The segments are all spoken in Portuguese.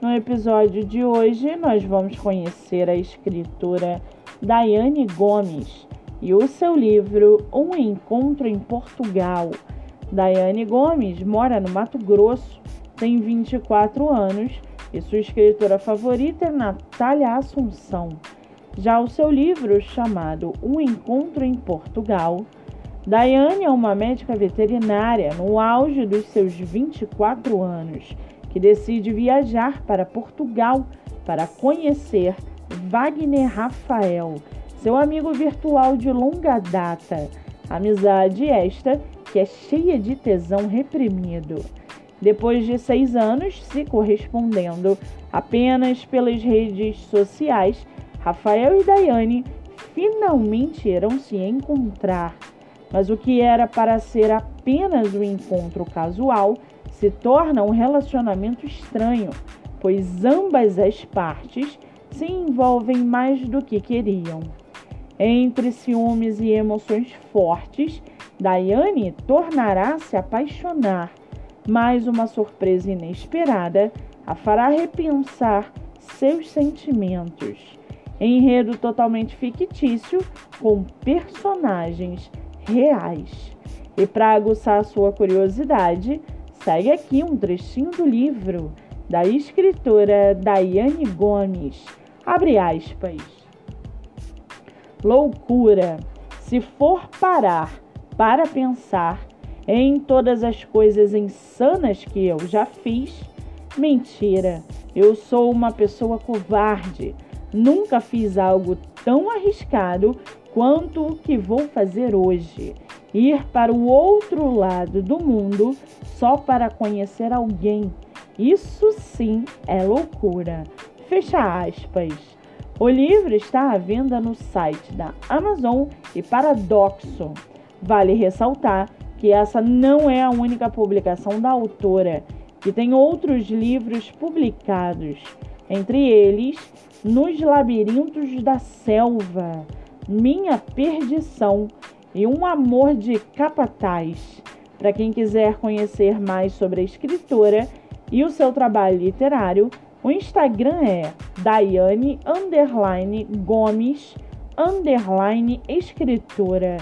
No episódio de hoje, nós vamos conhecer a escritora Daiane Gomes e o seu livro Um Encontro em Portugal. Daiane Gomes mora no Mato Grosso, tem 24 anos e sua escritora favorita é Natália Assunção. Já o seu livro, chamado Um Encontro em Portugal, Daiane é uma médica veterinária no auge dos seus 24 anos que decide viajar para Portugal para conhecer Wagner Rafael, seu amigo virtual de longa data. Amizade esta que é cheia de tesão reprimido. Depois de seis anos se correspondendo apenas pelas redes sociais, Rafael e Daiane finalmente irão se encontrar. Mas o que era para ser apenas um encontro casual se torna um relacionamento estranho, pois ambas as partes se envolvem mais do que queriam. Entre ciúmes e emoções fortes, Daiane tornará se apaixonar, mas uma surpresa inesperada a fará repensar seus sentimentos. Enredo totalmente fictício com personagens reais. E para aguçar sua curiosidade, Segue aqui um trechinho do livro da escritora Daiane Gomes. Abre aspas. Loucura. Se for parar para pensar em todas as coisas insanas que eu já fiz, mentira. Eu sou uma pessoa covarde. Nunca fiz algo tão arriscado quanto o que vou fazer hoje ir para o outro lado do mundo só para conhecer alguém. Isso sim é loucura. Fecha aspas. O livro está à venda no site da Amazon e Paradoxo. Vale ressaltar que essa não é a única publicação da autora, que tem outros livros publicados, entre eles Nos Labirintos da Selva, Minha Perdição e um amor de capataz. Para quem quiser conhecer mais sobre a escritora e o seu trabalho literário, o Instagram é Daiane Gomes underline escritora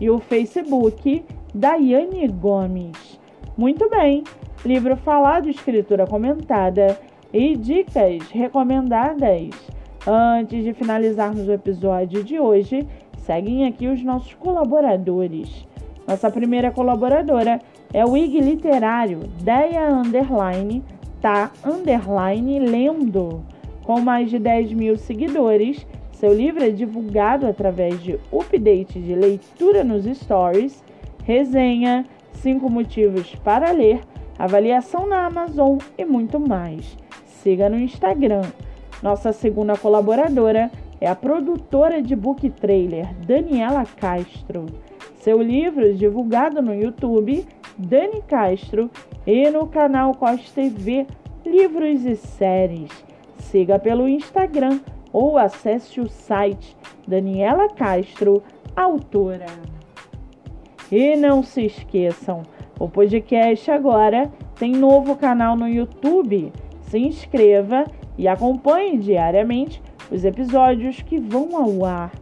e o Facebook Daiane Gomes. Muito bem, livro falado, escritura comentada e dicas recomendadas. Antes de finalizarmos o episódio de hoje, seguem aqui os nossos colaboradores. Nossa primeira colaboradora é o IG Literário, Deia Underline, tá Underline Lendo. Com mais de 10 mil seguidores, seu livro é divulgado através de update de leitura nos stories, resenha, 5 motivos para ler, avaliação na Amazon e muito mais. Siga no Instagram. Nossa segunda colaboradora é a produtora de book trailer Daniela Castro. Seu livro divulgado no YouTube Dani Castro e no canal Costa TV Livros e Séries. Siga pelo Instagram ou acesse o site Daniela Castro, autora. E não se esqueçam, o podcast agora tem novo canal no YouTube. Se inscreva e acompanhe diariamente os episódios que vão ao ar.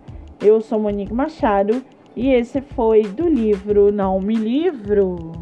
Eu sou Monique Machado e esse foi do livro Não Me Livro.